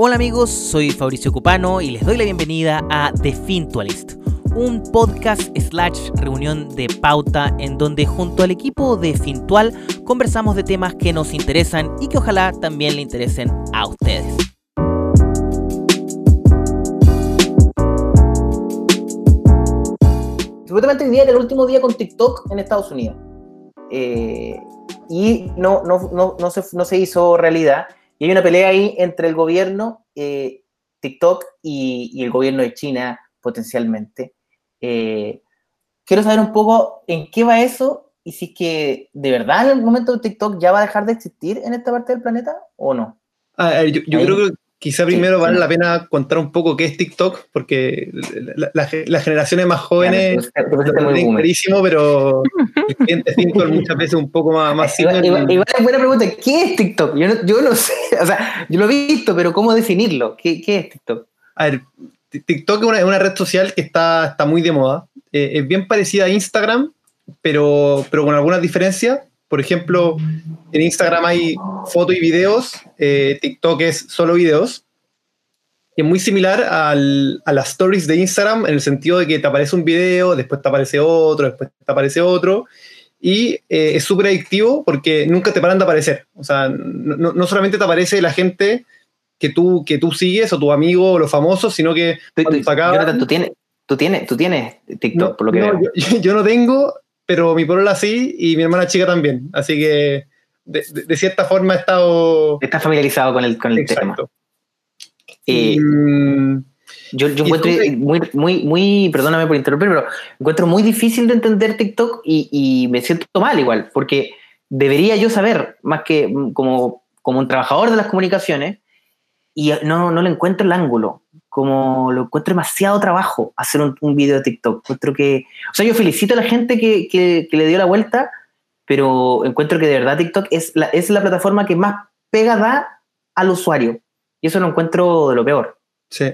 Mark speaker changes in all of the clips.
Speaker 1: Hola amigos, soy Fabricio Cupano y les doy la bienvenida a The Fintualist, un podcast slash reunión de pauta en donde junto al equipo de Fintual conversamos de temas que nos interesan y que ojalá también le interesen a ustedes. Supuestamente hoy día era el último día con TikTok en Estados Unidos. Eh, y no, no, no, se, no se hizo realidad. Y hay una pelea ahí entre el gobierno, eh, TikTok y, el gobierno de China potencialmente. Eh, quiero saber un poco en qué va eso y si es que de verdad en algún momento TikTok ya va a dejar de existir en esta parte del planeta o no.
Speaker 2: yo, creo que quizá primero vale la pena contar un poco qué es TikTok, porque las generaciones más jóvenes lo tienen clarísimo, pero cliente muchas veces un poco más, más
Speaker 1: igual, igual, es buena pregunta, ¿qué es TikTok? Yo no, yo no, sé, o sea, yo lo he visto, pero ¿cómo definirlo? ¿Qué, qué es TikTok?
Speaker 2: A ver, TikTok es una, una, red social que está, está muy de moda. Eh, es bien parecida a Instagram, pero, pero con algunas diferencias. Por ejemplo, en Instagram hay fotos y videos, eh, TikTok es solo videos. Es muy similar al, a las stories de Instagram en el sentido de que te aparece un video, después te aparece otro, después te aparece otro. Y eh, es súper adictivo porque nunca te paran de aparecer. O sea, no, no, solamente te aparece la gente que tú, que tú sigues o tu amigo o los famosos, sino que
Speaker 1: tú, tú, tú, tienes, tú, tienes, tú tienes TikTok, por lo que
Speaker 2: veo. Yo, yo, no tengo, pero mi polola sí y mi hermana chica también. Así que de, cierta forma he estado...
Speaker 1: Está familiarizado con el, con el tema. Eh, mm, yo, yo encuentro muy, muy, muy, perdóname por interrumpir, pero encuentro muy difícil de entender TikTok y, y, me siento mal igual, porque debería yo saber, más que mm, como, como un trabajador de las comunicaciones, y no, no le encuentro el ángulo como lo encuentro demasiado trabajo hacer un, un, video de TikTok. Encuentro que, o sea, yo felicito a la gente que, que, le dio la vuelta, pero encuentro que de verdad TikTok es la, es la plataforma que más pega da al usuario. Y eso lo encuentro de lo peor.
Speaker 2: Sí.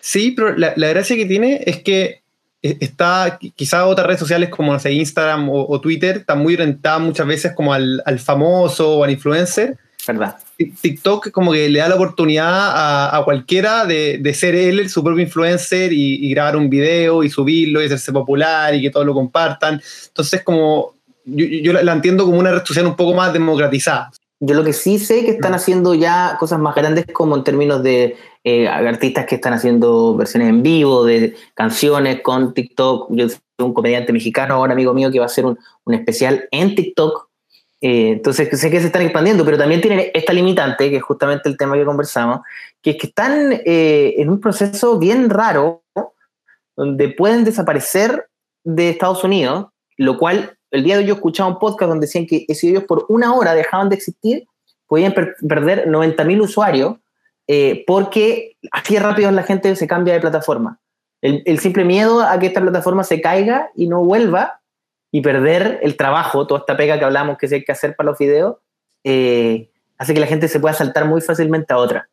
Speaker 2: Sí, pero la, la gracia que tiene es que e, está, quizás otras redes sociales como no sé, Instagram o, o, Twitter, están muy orientadas muchas veces como al, al famoso o al influencer.
Speaker 1: ¿Verdad?
Speaker 2: TikTok como que le da la oportunidad a, a cualquiera de, de, ser él su propio influencer y, y, grabar un video y subirlo y hacerse popular y que todos lo compartan. Entonces como yo, yo la entiendo como una red social un poco más democratizada.
Speaker 1: Yo lo que sí sé que están haciendo ya cosas más grandes como en términos de eh, artistas que están haciendo versiones en vivo de canciones con TikTok. Yo soy un comediante mexicano, un amigo mío que va a hacer un, un especial en TikTok eh, entonces sé que se están expandiendo, pero también tienen esta limitante, que es justamente el tema que conversamos, que es que están eh, en un proceso bien raro, donde pueden desaparecer de Estados Unidos, lo cual el día de hoy yo escuchaba un podcast donde decían que si ellos por una hora dejaban de existir, podían per perder 90.000 usuarios, eh, porque así rápido la gente se cambia de plataforma. El, simple miedo a que esta plataforma se caiga y no vuelva y perder el trabajo, toda esta pega que hablamos que se hay que hacer para los videos, eh, hace que la gente se pueda saltar muy fácilmente a otra.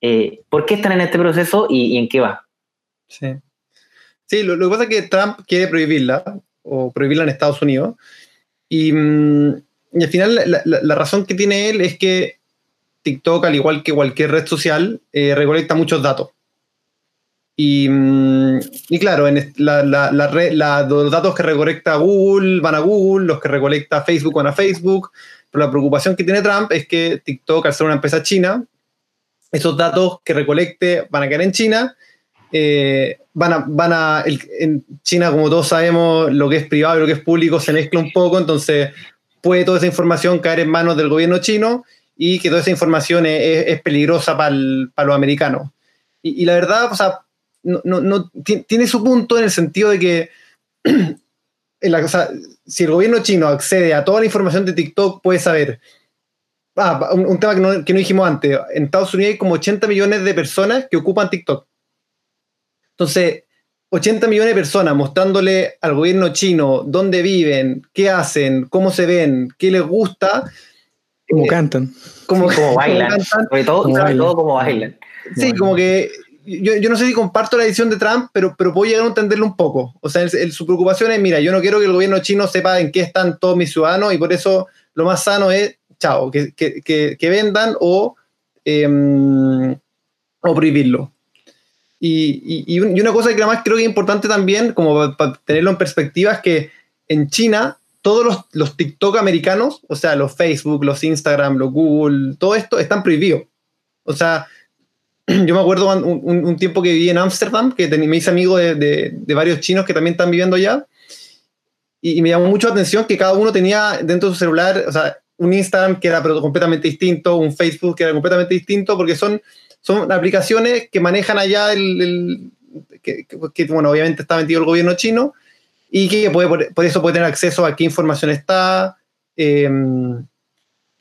Speaker 1: Eh, ¿Por qué están en este proceso y, en qué va?
Speaker 2: Sí, sí lo, que pasa es que Trump quiere prohibirla, o prohibirla en Estados Unidos, y, mm, y al final la, la, la, razón que tiene él es que TikTok, al igual que cualquier red social, eh, recolecta muchos datos. Y, mm, y, claro, en la, la, los datos que recolecta Google van a Google, los que recolecta Facebook van a Facebook, pero la preocupación que tiene Trump es que TikTok, al ser una empresa china, esos datos que recolecte van a quedar en China, eh, van a, van a en China, como todos sabemos, lo que es privado y lo que es público se mezcla un poco, entonces puede toda esa información caer en manos del gobierno chino y que toda esa información es, peligrosa para los americanos. Y, la verdad, o sea, no, no, tiene su punto en el sentido de que o sea, si el gobierno chino accede a toda la información de TikTok, puede saber. Ah, un, un tema que no, que no, dijimos antes. En Estados Unidos hay como 80 millones de personas que ocupan TikTok. Entonces, 80 millones de personas mostrándole al gobierno chino dónde viven, qué hacen, cómo se ven, qué les gusta.
Speaker 3: Cómo eh, cantan.
Speaker 1: Cómo, cómo bailan. Cantan. Sobre todo, sobre bailan. todo cómo bailan.
Speaker 2: Sí, bueno. como que yo, yo, no sé si comparto la decisión de Trump, pero, pero puedo llegar a entenderlo un poco. O sea, el, el, su preocupación es, mira, yo no quiero que el gobierno chino sepa en qué están todos mis ciudadanos y por eso lo más sano es, chao, que, que, que, que vendan o, eh, o prohibirlo. Y, y, una cosa que además creo que es importante también, como para, tenerlo en perspectiva, es que en China todos los, los, TikTok americanos, o sea, los Facebook, los Instagram, los Google, todo esto están prohibidos. O sea, yo me acuerdo un, un, tiempo que viví en Ámsterdam, que me hice amigo de, de, varios chinos que también están viviendo allá, y, y, me llamó mucho la atención que cada uno tenía dentro de su celular, o sea, un Instagram que era completamente distinto, un Facebook que era completamente distinto, porque son son aplicaciones que manejan allá el, que, bueno, obviamente está metido el gobierno chino y que puede, por, eso puede tener acceso a qué información está, em,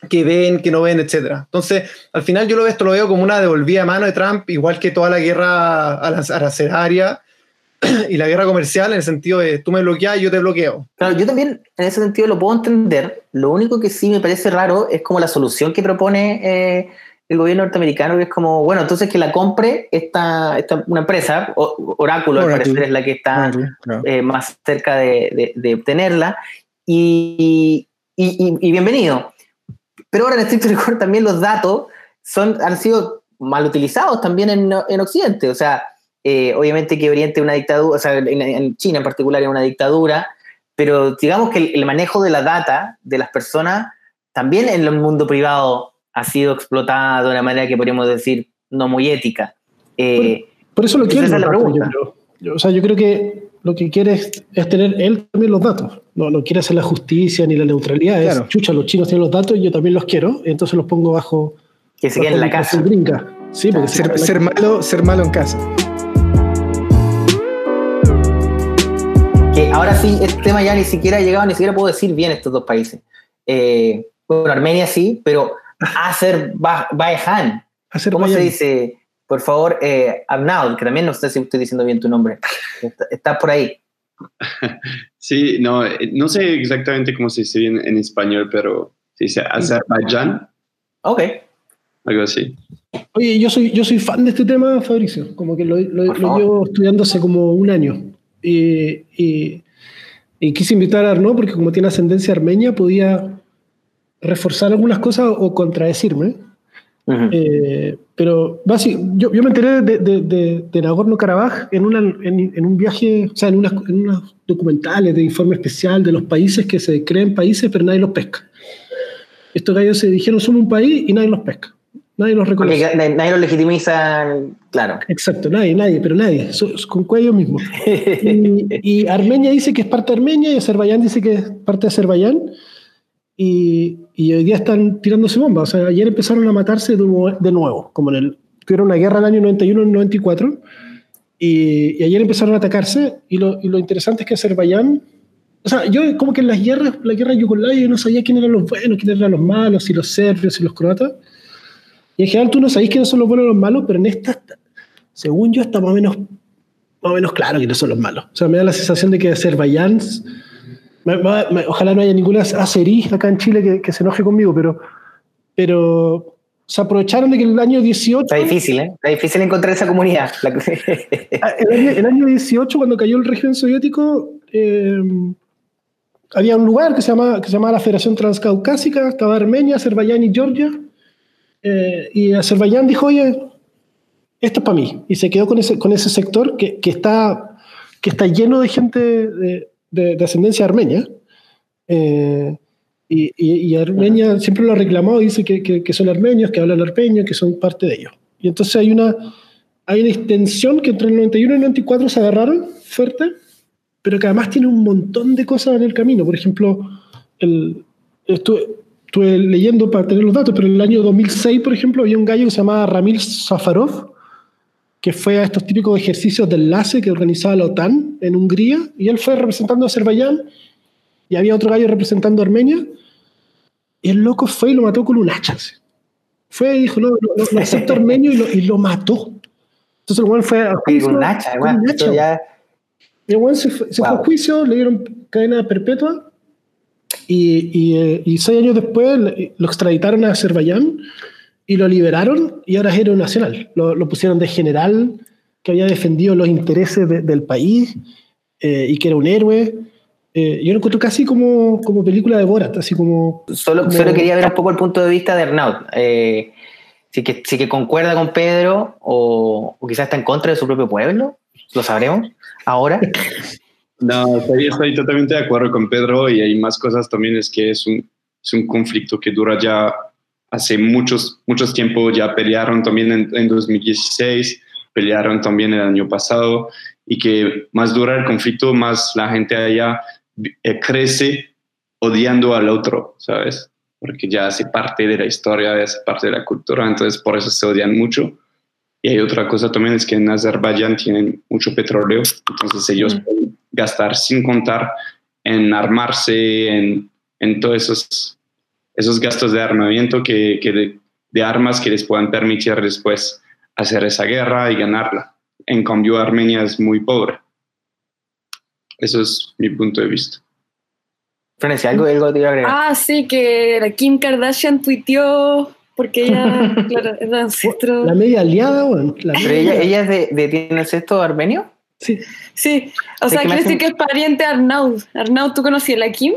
Speaker 2: qué ven, qué no ven, etc. Entonces, al final yo lo, esto lo veo como una devolvida a mano de Trump, igual que toda la guerra arancelaria y la guerra comercial, en el sentido de tú me bloqueas yo te bloqueo.
Speaker 1: Claro, yo también en ese sentido lo puedo entender. Lo único que sí me parece raro es como la solución que propone eh, el gobierno norteamericano, que es como, bueno, entonces que la compre esta, esta una empresa, Oráculo, al parecer es la que está eh, más cerca de, de, obtenerla, y, y, y, bienvenido. Pero ahora en estricto rigor también los datos son, han sido mal utilizados también en, en Occidente, o sea, eh, obviamente que Oriente es una dictadura, o sea, en, China en particular es una dictadura, pero digamos que el, el manejo de la data de las personas también en el mundo privado ha sido explotada de una manera que podríamos decir no muy ética.
Speaker 4: Eh, por, eso lo quiere. Esa es la pregunta. Yo, o sea, yo creo que lo que quiere es, tener él también los datos. No, no quiere hacer la justicia ni la neutralidad. Es, chucha, los chinos tienen los datos y yo también los quiero, entonces los pongo bajo.
Speaker 1: Que se queden en la casa.
Speaker 4: Sí, porque ser, ser malo, ser malo en casa.
Speaker 1: Que ahora sí, este tema ya ni siquiera ha llegado, ni siquiera puedo decir bien estos dos países. Eh, bueno, Armenia sí, pero Azerbaijan. ¿Cómo se dice? Por favor, eh, que también no sé si estoy diciendo bien tu nombre. Está, por ahí.
Speaker 5: Sí, no, no sé exactamente cómo se dice bien en español, pero se dice Azerbaiyán.
Speaker 1: Ok.
Speaker 5: Algo así.
Speaker 4: Oye, yo soy, yo soy fan de este tema, Fabricio. Como que lo, llevo estudiando hace como un año. Y, y, quise invitar a Arnaud porque como tiene ascendencia armenia, podía reforzar algunas cosas o contradecirme. Eh, pero yo, yo, me enteré de, de, de, Nagorno-Karabaj en, una, en, un viaje, o sea, en, unas, en unos documentales de informe especial de los países que se creen países, pero nadie los pesca. Estos gallos se dijeron, somos un país y nadie los pesca. Nadie los reconoce.
Speaker 1: nadie los legitimiza, claro.
Speaker 4: Exacto, nadie, nadie, pero nadie, con cuello mismo. y, y, Armenia dice que es parte de Armenia y Azerbaiyán dice que es parte de Azerbaiyán. Y, y, hoy día están tirándose bombas. O sea, ayer empezaron a matarse de, nuevo, como en el. Tuvieron una guerra en el año 91 y 94. Y, y, ayer empezaron a atacarse. Y lo, y lo, interesante es que Azerbaiyán. O sea, yo como que en las guerras, la guerra Yugoslavia, yo no sabía quién eran los buenos, quién eran los malos, si los serbios, si los croatas. Y en general tú no sabéis quiénes son los buenos y los malos, pero en esta, según yo, está más o menos, más o menos claro quiénes son los malos. O sea, me da la sensación de que Azerbaiyán ojalá no haya ninguna acerí acá en Chile que, se enoje conmigo, pero, pero se aprovecharon de que el año 18...
Speaker 1: Está difícil, ¿eh? Está difícil encontrar esa comunidad.
Speaker 4: Ah, el, año, 18, cuando cayó el régimen soviético, eh, había un lugar que se, llamaba, que se llamaba la Federación Transcaucásica, estaba Armenia, Azerbaiyán y Georgia, eh, y Azerbaiyán dijo, oye, esto es para mí, y se quedó con ese, con ese sector que, que está, que está lleno de gente... De, de, ascendencia armenia. Eh, y, y, Armenia siempre lo ha reclamado, dice que, que, son armenios, que hablan armenio, que son parte de ellos. Y entonces hay una, hay una extensión que entre el 91 y el 94 se agarraron fuerte, pero que además tiene un montón de cosas en el camino. Por ejemplo, el, estuve, estuve leyendo para tener los datos, pero en el año 2006, por ejemplo, había un gallo que se llamaba Ramil Safarov, que fue a estos típicos ejercicios de enlace que organizaba la OTAN en Hungría, y él fue representando a Azerbaiyán, y había otro gallo representando a Armenia, y el loco fue y lo mató con un hacha. Fue y dijo, no, no, no acepto armenio, y lo, y lo, mató. Entonces el buen fue a
Speaker 1: juicio. un hacha, un hacha. Ya...
Speaker 4: Y el buen se, fue, se fue a juicio, le dieron cadena perpetua, y, y, eh, y seis años después lo extraditaron a Azerbaiyán, y lo liberaron y ahora es héroe nacional. Lo, lo pusieron de general que había defendido los intereses del país eh, y que era un héroe. Eh, yo lo encuentro casi como, como película de Borat, así como...
Speaker 1: Solo, solo quería ver un poco el punto de vista de Arnaud. Eh, Si que, si que concuerda con Pedro o, o quizás está en contra de su propio pueblo, lo sabremos ahora.
Speaker 5: No, estoy, estoy totalmente de acuerdo con Pedro y hay más cosas también, es que es un, es un conflicto que dura ya hace muchos, muchos tiempo, ya pelearon también en, en 2016, pelearon también el año pasado y que más dura el conflicto, más la gente allá eh, crece odiando al otro, ¿sabes? Porque ya hace parte de la historia, hace parte de la cultura, entonces por eso se odian mucho. Y hay otra cosa también, es que en Azerbaiyán tienen mucho petróleo, entonces ellos
Speaker 1: Mm.
Speaker 5: pueden gastar sin contar en armarse, en, en todos esos, esos gastos de armamento que, que de, de armas que les puedan permitir después hacer esa guerra y ganarla. En cambio, Armenia es muy pobre. Eso es mi punto de vista.
Speaker 1: Florencia, algo, algo te iba a agregar.
Speaker 6: Ah, sí, que la Kim Kardashian tuiteó porque ella, claro, es de ancestro.
Speaker 4: La media aliada, weón. La
Speaker 1: Pero ella, ella es de, de ¿tiene sexto armenio?
Speaker 4: Sí.
Speaker 6: Sí, o sea, quiere decir que es pariente de Arnaud. Arnaud, ¿tú conocías a la Kim?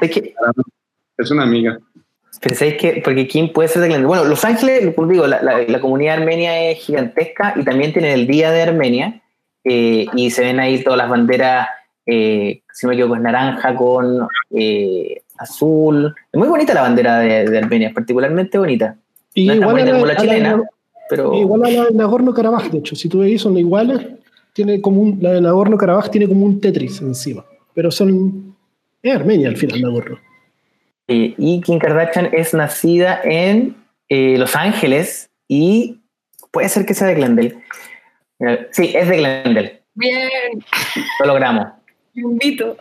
Speaker 1: Es que
Speaker 5: Es una amiga.
Speaker 1: pensáis que, porque Kim puede ser de Glendale. Bueno, Los Ángeles, digo, la, la- la comunidad armenia es gigantesca y también tienen el Día de Armenia eh, y se ven ahí todas las banderas, eh, si no me equivoco, es naranja con eh, azul. Es muy bonita la bandera de, de Armenia, particularmente bonita.
Speaker 4: Y
Speaker 1: No
Speaker 4: igual, a
Speaker 1: bonita
Speaker 4: la,
Speaker 1: como la
Speaker 4: a la-
Speaker 1: chilena, pero
Speaker 4: igual a la de Nagorno-Karabaj, de hecho. Si tú veis, son iguales. Tiene como un, la de Nagorno-Karabaj tiene como un Tetris encima. Pero son. Es Armenia al final, Nagorno.
Speaker 1: Eh, y Kim Kardashian es nacida en eh, Los Ángeles y puede ser que sea de Glendale. Eh, Sí, es de Glendale.
Speaker 6: Bien,
Speaker 1: Lo logramos.
Speaker 6: invito.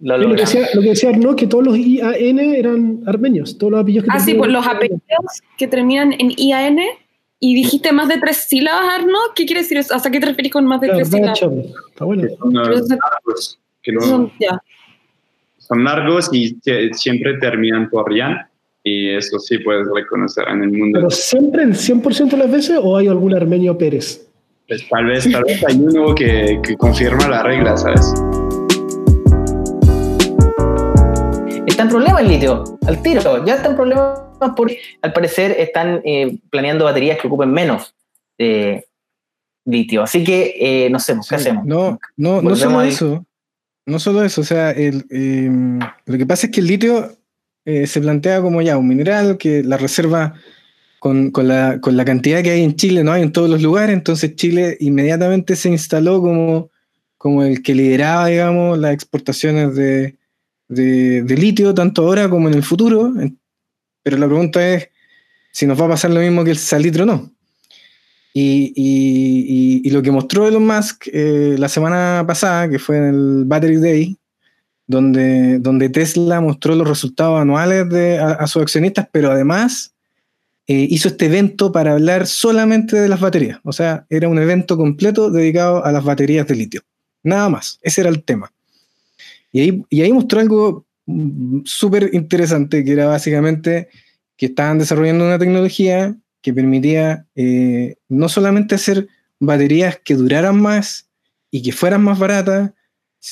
Speaker 1: Lo
Speaker 4: lo, que
Speaker 1: logramos.
Speaker 4: decía, lo que decía Arnaud, que todos los IAN eran armenios. Todos los apellidos que
Speaker 6: Ah, sí,
Speaker 4: terminan
Speaker 6: pues
Speaker 4: en
Speaker 6: los apellidos que terminan en IAN y dijiste más de tres sílabas, Arnaud. ¿Qué quiere decir eso? ¿Hasta qué te referís con más de
Speaker 4: Claro,
Speaker 6: tres sílabas?
Speaker 4: Está bueno.
Speaker 5: Son,
Speaker 6: Pero eso-
Speaker 5: largos, que no-
Speaker 6: Son- ya.
Speaker 5: Son largos y se- siempre terminan por Yan. Y eso sí puedes reconocer en el mundo.
Speaker 4: Pero siempre el 100% de las veces o hay algún armenio Pérez.
Speaker 5: Pues tal vez, tal vez hay uno que, que confirma la regla, ¿sabes?
Speaker 1: Está en problema el litio, al tiro. Ya está en problemas porque al parecer están eh, planeando baterías que ocupen menos eh, litio. Así que eh, no sé, ¿qué
Speaker 3: Sí,
Speaker 1: hacemos?
Speaker 3: No, no, no solo eso. No solo eso. O sea, el, eh, lo que pasa es que el litio eh, se plantea como ya un mineral que la reserva con, con la, con la cantidad que hay en Chile, no hay en todos los lugares. Entonces Chile inmediatamente se instaló como, como el que lideraba, digamos, las exportaciones de, de, de litio, tanto ahora como en el futuro. Pero la pregunta es si nos va a pasar lo mismo que el salitre o no. Y, y- y- y lo que mostró Elon Musk eh, la semana pasada, que fue en el Battery Day, donde, donde Tesla mostró los resultados anuales a sus accionistas, pero además eh, hizo este evento para hablar solamente de las baterías. O sea, era un evento completo dedicado a las baterías de litio. Nada más, ese era el tema. Y ahí, y ahí mostró algo mm, súper interesante, que era básicamente que estaban desarrollando una tecnología que permitía eh, no solamente hacer baterías que duraran más y que fueran más baratas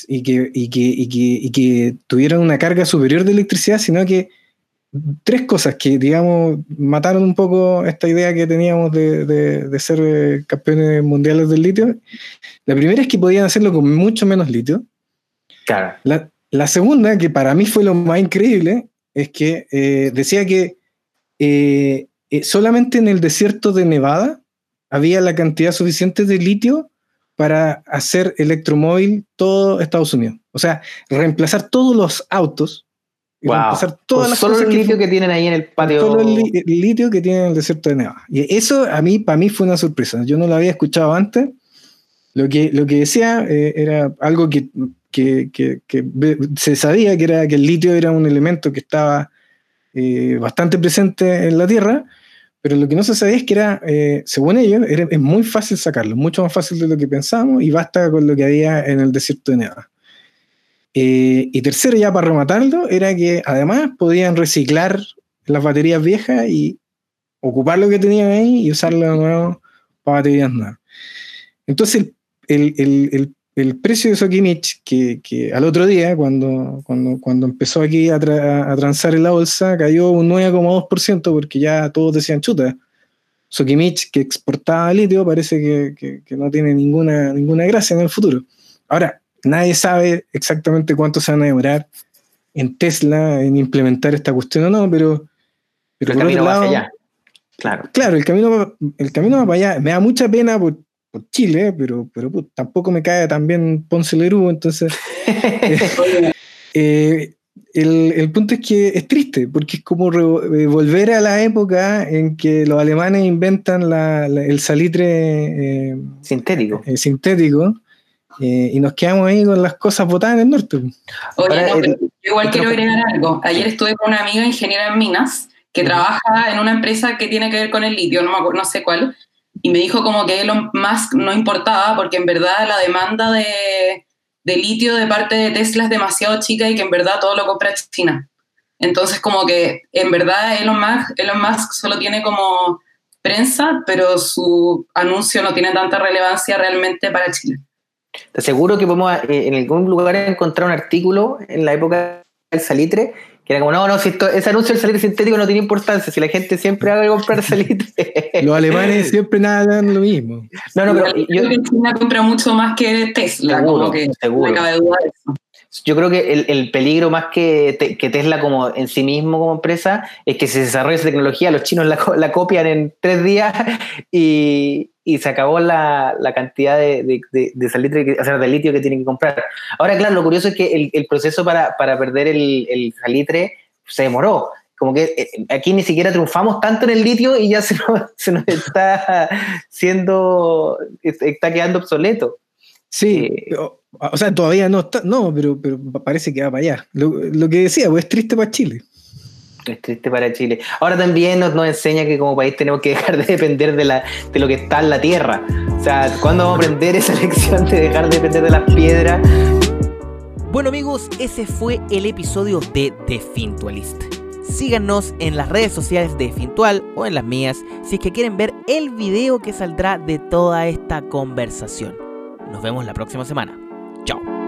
Speaker 3: y que, y que, y que, y que tuvieran una carga superior de electricidad, sino que tres cosas que, digamos, mataron un poco esta idea que teníamos de, de- de ser eh, campeones mundiales del litio. La primera es que podían hacerlo con mucho menos litio.
Speaker 1: Claro.
Speaker 3: La, la segunda, que para mí fue lo más increíble, es que eh, decía que eh, eh, solamente en el desierto de Nevada había la cantidad suficiente de litio para hacer electromóvil todo Estados Unidos. O sea, reemplazar todos los autos, y
Speaker 1: Wow.
Speaker 3: reemplazar todas
Speaker 1: Con
Speaker 3: las
Speaker 1: solo
Speaker 3: cosas
Speaker 1: el litio que tienen ahí en el patio.
Speaker 3: Solo el, li- el litio que tiene en el desierto de Nevada. Y eso a mí, para mí fue una sorpresa. Yo no lo había escuchado antes. Lo que, lo que decía eh, era algo que, que- que- se sabía, que era que el litio era un elemento que estaba eh, bastante presente en la Tierra, pero lo que no se sabía es que era, eh, según ellos, era, es muy fácil sacarlo, mucho más fácil de lo que pensábamos y basta con lo que había en el desierto de Nevada. Eh, y tercero, ya para rematarlo, era que además podían reciclar las baterías viejas y ocupar lo que tenían ahí y usarlo de nuevo para baterías nuevas. Entonces, el- el precio de Sokimich, que, que al otro día, cuando, cuando, cuando empezó aquí a, tra- a transar en la bolsa, cayó un 9,2% porque ya todos decían chuta. Sokimich, que exportaba litio, parece que, que- que no tiene ninguna, ninguna gracia en el futuro. Ahora, nadie sabe exactamente cuánto se van a demorar en Tesla en implementar esta cuestión o no, pero, pero
Speaker 1: el
Speaker 3: por
Speaker 1: camino
Speaker 3: otro
Speaker 1: va hacia
Speaker 3: lado,
Speaker 1: allá. Claro.
Speaker 3: claro, el camino, el camino va para allá. Me da mucha pena por, por Chile, pero, pero put, tampoco me cae tan bien Ponce Lerú, entonces eh, el, el punto es que es triste, porque es como re- eh, volver a la época en que los alemanes inventan la- la- el salitre eh,
Speaker 1: Sintético.
Speaker 3: eh, sintético eh, y nos quedamos ahí con las cosas botadas en el norte.
Speaker 7: Oye,
Speaker 1: Ahora,
Speaker 7: no,
Speaker 1: el-
Speaker 7: pero igual quiero agregar algo. Ayer estuve con una amiga ingeniera en minas que trabaja en una empresa que tiene que ver con el litio, no, me acuerdo, no sé cuál, y me dijo como que Elon Musk no importaba porque en verdad la demanda de, de litio de parte de Tesla es demasiado chica y que en verdad todo lo compra China. Entonces como que en verdad Elon Musk, Elon Musk solo tiene como prensa, pero su anuncio no tiene tanta relevancia realmente para Chile.
Speaker 1: Te aseguro que podemos eh, en algún lugar encontrar un artículo en la época del salitre que era como, no, no, si esto- ese anuncio del salitre sintético no tiene importancia, si la gente siempre va a comprar salitre.
Speaker 3: Los alemanes siempre nadan lo mismo.
Speaker 1: no, no, pero yo,
Speaker 7: creo que China compra mucho más que Tesla,
Speaker 1: Seguro,
Speaker 7: como que
Speaker 1: seguro.
Speaker 7: me cabe duda de eso.
Speaker 1: Yo creo que el, el peligro más que, te- que Tesla como en sí mismo como empresa es que se desarrolla esa tecnología, los chinos la, co- la copian en tres días y, y se acabó la, la cantidad de, de, de- de salitre, que- o sea, de litio que tienen que comprar. Ahora, claro, lo curioso es que el, el proceso para, para perder el, el salitre se demoró. Como que eh, aquí ni siquiera triunfamos tanto en el litio y ya se nos, se nos está siendo, está quedando obsoleto.
Speaker 3: Sí,
Speaker 1: Eh,
Speaker 3: o sea, todavía no está, no, pero, pero parece que va para allá. Lo, lo que decía, pues es triste para Chile.
Speaker 1: Es triste para Chile. Ahora también nos, nos enseña que como país tenemos que dejar de depender de, la, de lo que está en la tierra. O sea, ¿cuándo vamos a aprender esa lección de dejar de depender de las piedras?
Speaker 8: Bueno amigos, ese fue el episodio de The Fintualist. Síganos en las redes sociales de Fintual o en las mías si es que quieren ver el video que saldrá de toda esta conversación. Nos vemos la próxima semana. Chao.